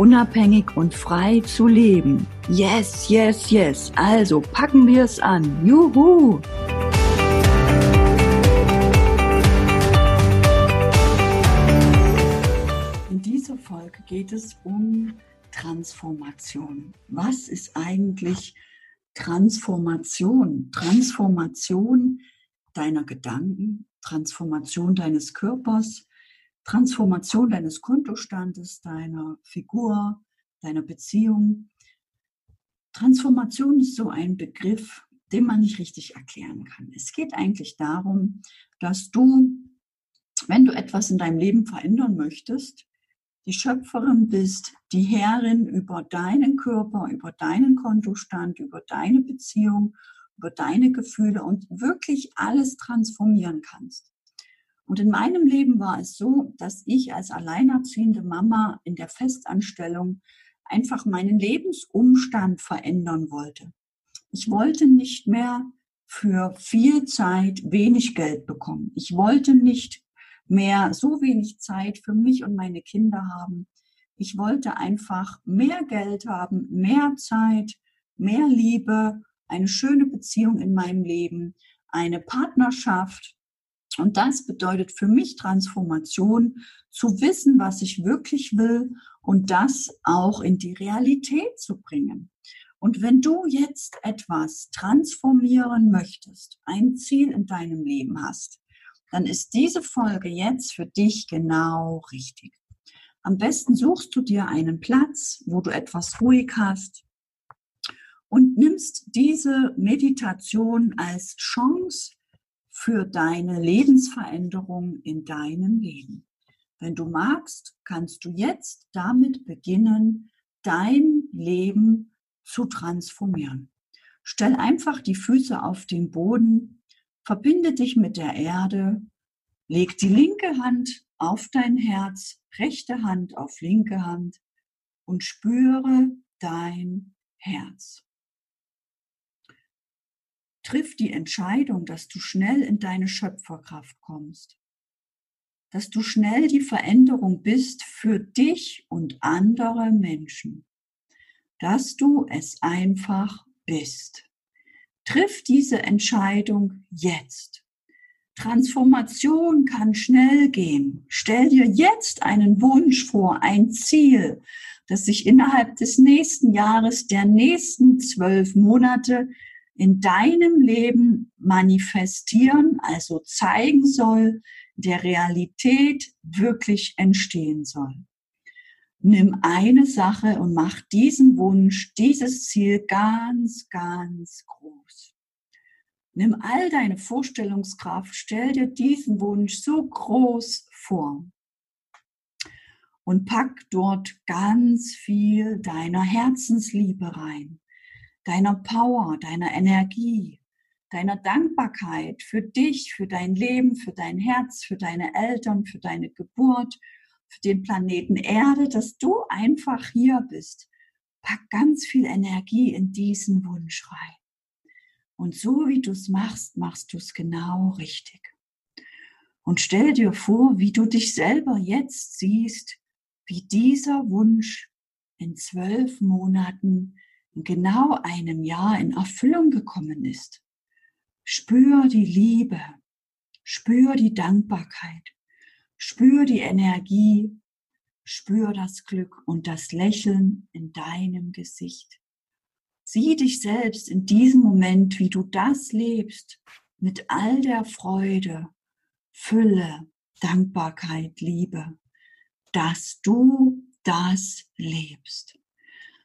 unabhängig und frei zu leben. Yes, yes, yes. Also packen wir es an. Juhu! In dieser Folge geht es um Transformation. Was ist eigentlich Transformation? Transformation deiner Gedanken, Transformation deines Körpers, Transformation deines Kontostandes, deiner Figur, deiner Beziehung. Transformation ist so ein Begriff, den man nicht richtig erklären kann. Es geht eigentlich darum, dass du, wenn du etwas in deinem Leben verändern möchtest, die Schöpferin bist, die Herrin über deinen Körper, über deinen Kontostand, über deine Beziehung, über deine Gefühle und wirklich alles transformieren kannst. Und in meinem Leben war es so, dass ich als alleinerziehende Mama in der Festanstellung einfach meinen Lebensumstand verändern wollte. Ich wollte nicht mehr für viel Zeit wenig Geld bekommen. Ich wollte nicht mehr so wenig Zeit für mich und meine Kinder haben. Ich wollte einfach mehr Geld haben, mehr Zeit, mehr Liebe, eine schöne Beziehung in meinem Leben, eine Partnerschaft, und das bedeutet für mich Transformation, zu wissen, was ich wirklich will und das auch in die Realität zu bringen. Und wenn du jetzt etwas transformieren möchtest, ein Ziel in deinem Leben hast, dann ist diese Folge jetzt für dich genau richtig. Am besten suchst du dir einen Platz, wo du etwas ruhig hast und nimmst diese Meditation als Chance, für deine Lebensveränderung in deinem Leben. Wenn du magst, kannst du jetzt damit beginnen, dein Leben zu transformieren. Stell einfach die Füße auf den Boden, verbinde dich mit der Erde, leg die linke Hand auf dein Herz, rechte Hand auf linke Hand und spüre dein Herz. Triff die Entscheidung, dass du schnell in deine Schöpferkraft kommst, dass du schnell die Veränderung bist für dich und andere Menschen, dass du es einfach bist. Triff diese Entscheidung jetzt. Transformation kann schnell gehen. Stell dir jetzt einen Wunsch vor, ein Ziel, das sich innerhalb des nächsten Jahres, der nächsten zwölf Monate in deinem Leben manifestieren, also zeigen soll, der Realität wirklich entstehen soll. Nimm eine Sache und mach diesen Wunsch, dieses Ziel ganz, ganz groß. Nimm all deine Vorstellungskraft, stell dir diesen Wunsch so groß vor und pack dort ganz viel deiner Herzensliebe rein deiner Power, deiner Energie, deiner Dankbarkeit für dich, für dein Leben, für dein Herz, für deine Eltern, für deine Geburt, für den Planeten Erde, dass du einfach hier bist. Pack ganz viel Energie in diesen Wunsch rein. Und so wie du es machst, machst du es genau richtig. Und stell dir vor, wie du dich selber jetzt siehst, wie dieser Wunsch in zwölf Monaten in genau einem Jahr in Erfüllung gekommen ist. Spür die Liebe, spür die Dankbarkeit, spür die Energie, spür das Glück und das Lächeln in deinem Gesicht. Sieh dich selbst in diesem Moment, wie du das lebst, mit all der Freude, Fülle, Dankbarkeit, Liebe, dass du das lebst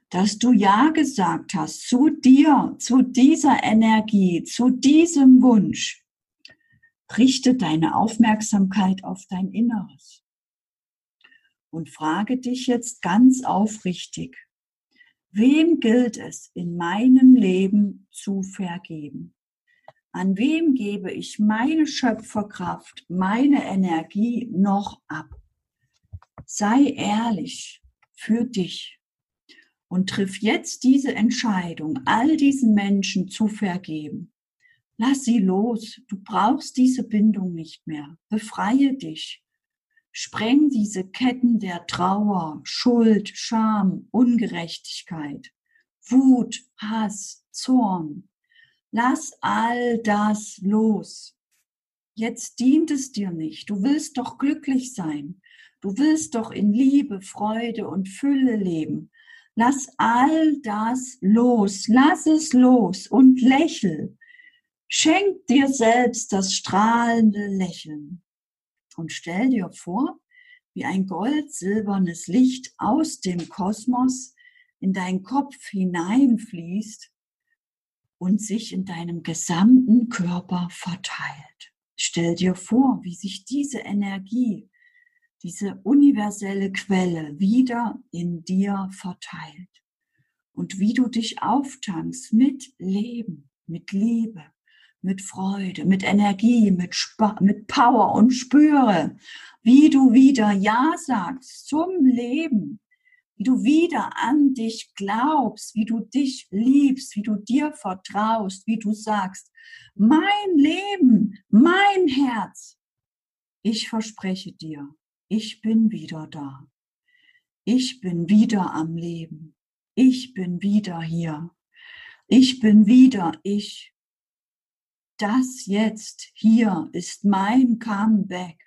dass du Ja gesagt hast zu dir, zu dieser Energie, zu diesem Wunsch. Richte deine Aufmerksamkeit auf dein Inneres und frage dich jetzt ganz aufrichtig, Wem gilt es in meinem Leben zu vergeben? An wem gebe ich meine Schöpferkraft, meine Energie noch ab? Sei ehrlich für dich und triff jetzt diese Entscheidung, all diesen Menschen zu vergeben. Lass sie los. Du brauchst diese Bindung nicht mehr. Befreie dich. Spreng diese Ketten der Trauer, Schuld, Scham, Ungerechtigkeit, Wut, Hass, Zorn. Lass all das los. Jetzt dient es dir nicht. Du willst doch glücklich sein. Du willst doch in Liebe, Freude und Fülle leben. Lass all das los. Lass es los und lächel. Schenk dir selbst das strahlende Lächeln und stell dir vor, wie ein gold-silbernes Licht aus dem Kosmos in deinen Kopf hineinfließt und sich in deinem gesamten Körper verteilt. Stell dir vor, wie sich diese Energie, diese universelle Quelle wieder in dir verteilt. Und wie du dich auftankst mit Leben, mit Liebe, mit Freude, mit Energie, mit, Sp mit Power und spüre, wie du wieder Ja sagst zum Leben, wie du wieder an dich glaubst, wie du dich liebst, wie du dir vertraust, wie du sagst, mein Leben, mein Herz, ich verspreche dir, ich bin wieder da. Ich bin wieder am Leben. Ich bin wieder hier. Ich bin wieder ich das jetzt hier ist mein Comeback.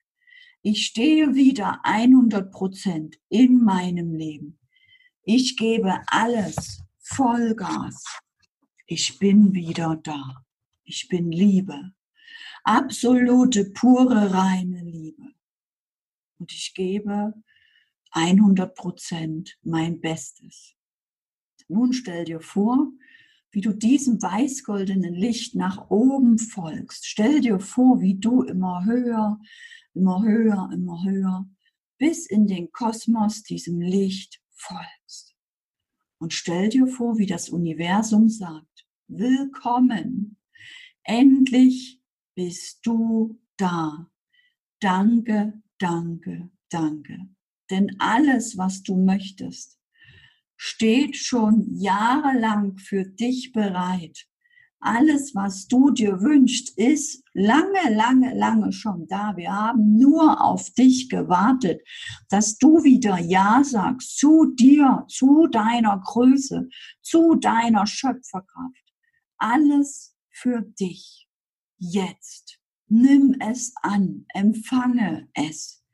Ich stehe wieder 100 Prozent in meinem Leben. Ich gebe alles Vollgas. Ich bin wieder da. Ich bin Liebe. Absolute, pure, reine Liebe. Und ich gebe 100 Prozent mein Bestes. Nun stell dir vor, wie du diesem weißgoldenen Licht nach oben folgst. Stell dir vor, wie du immer höher, immer höher, immer höher, bis in den Kosmos diesem Licht folgst. Und stell dir vor, wie das Universum sagt, willkommen, endlich bist du da. Danke, danke, danke. Denn alles, was du möchtest, steht schon jahrelang für dich bereit. Alles, was du dir wünschst, ist lange, lange, lange schon da. Wir haben nur auf dich gewartet, dass du wieder Ja sagst zu dir, zu deiner Größe, zu deiner Schöpferkraft. Alles für dich. Jetzt. Nimm es an, empfange es.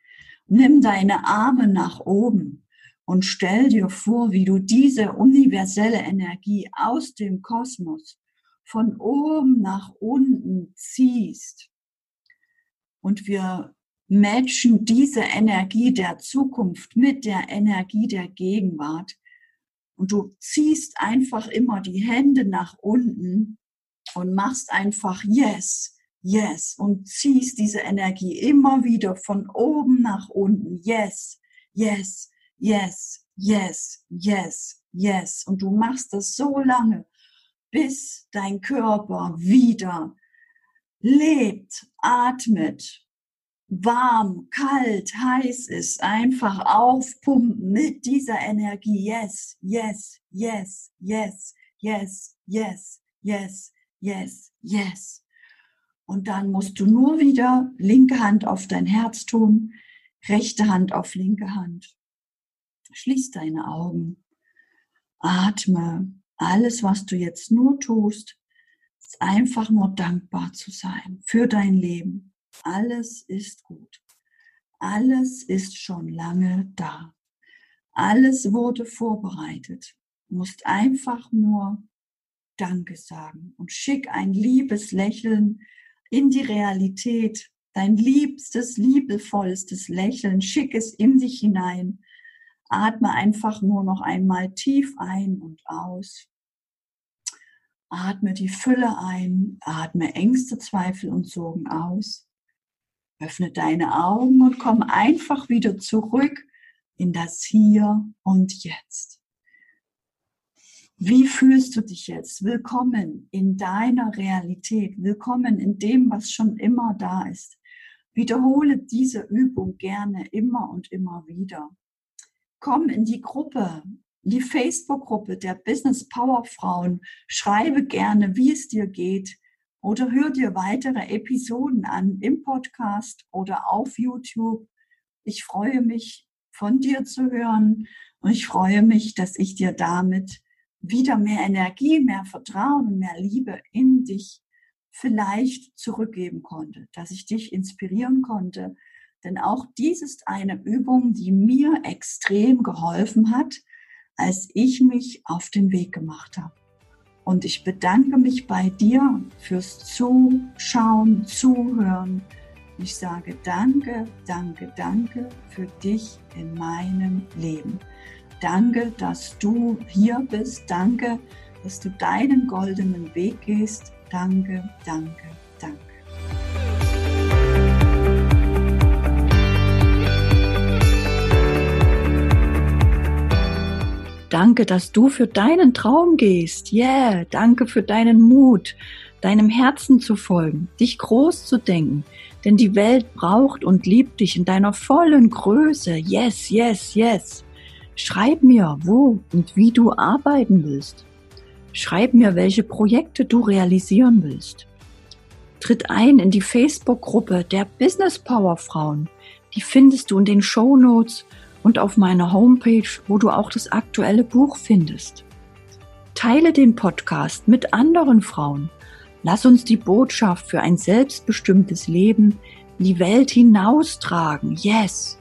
Nimm deine Arme nach oben und stell dir vor, wie du diese universelle Energie aus dem Kosmos von oben nach unten ziehst. Und wir matchen diese Energie der Zukunft mit der Energie der Gegenwart. Und du ziehst einfach immer die Hände nach unten und machst einfach Yes, Yes und ziehst diese Energie immer wieder von oben nach unten. Yes, Yes, yes, yes, yes, yes. Und du machst das so lange, bis dein Körper wieder lebt, atmet, warm, kalt, heiß ist, einfach aufpumpen mit dieser Energie. Yes, yes, yes, yes, yes, yes, yes, yes, yes. Und dann musst du nur wieder linke Hand auf dein Herz tun, rechte Hand auf linke Hand. Schließ deine Augen. Atme. Alles, was du jetzt nur tust, ist einfach nur dankbar zu sein für dein Leben. Alles ist gut. Alles ist schon lange da. Alles wurde vorbereitet. Du musst einfach nur Danke sagen und schick ein liebes Lächeln in die Realität. Dein liebstes, liebevollstes Lächeln, schick es in dich hinein Atme einfach nur noch einmal tief ein und aus. Atme die Fülle ein, atme Ängste, Zweifel und Sorgen aus. Öffne deine Augen und komm einfach wieder zurück in das Hier und Jetzt. Wie fühlst du dich jetzt? Willkommen in deiner Realität. Willkommen in dem, was schon immer da ist. Wiederhole diese Übung gerne immer und immer wieder. Komm in die Gruppe, die Facebook-Gruppe der Business Power Frauen. Schreibe gerne, wie es dir geht oder hör dir weitere Episoden an im Podcast oder auf YouTube. Ich freue mich, von dir zu hören und ich freue mich, dass ich dir damit wieder mehr Energie, mehr Vertrauen und mehr Liebe in dich vielleicht zurückgeben konnte, dass ich dich inspirieren konnte. Denn auch dies ist eine Übung, die mir extrem geholfen hat, als ich mich auf den Weg gemacht habe. Und ich bedanke mich bei dir fürs Zuschauen, Zuhören. Ich sage danke, danke, danke für dich in meinem Leben. Danke, dass du hier bist. Danke, dass du deinen goldenen Weg gehst. Danke, danke, danke. Danke, dass du für deinen Traum gehst. Yeah, danke für deinen Mut, deinem Herzen zu folgen, dich groß zu denken. Denn die Welt braucht und liebt dich in deiner vollen Größe. Yes, yes, yes. Schreib mir, wo und wie du arbeiten willst. Schreib mir, welche Projekte du realisieren willst. Tritt ein in die Facebook-Gruppe der Business Power Frauen. Die findest du in den Show Notes und auf meiner Homepage, wo du auch das aktuelle Buch findest. Teile den Podcast mit anderen Frauen. Lass uns die Botschaft für ein selbstbestimmtes Leben in die Welt hinaustragen. Yes!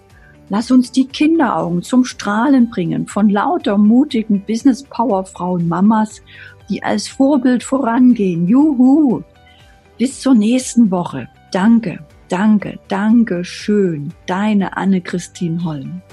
Lass uns die Kinderaugen zum Strahlen bringen von lauter mutigen Business Power Frauen Mamas, die als Vorbild vorangehen. Juhu! Bis zur nächsten Woche. Danke, danke, danke schön. Deine Anne-Christine Holm.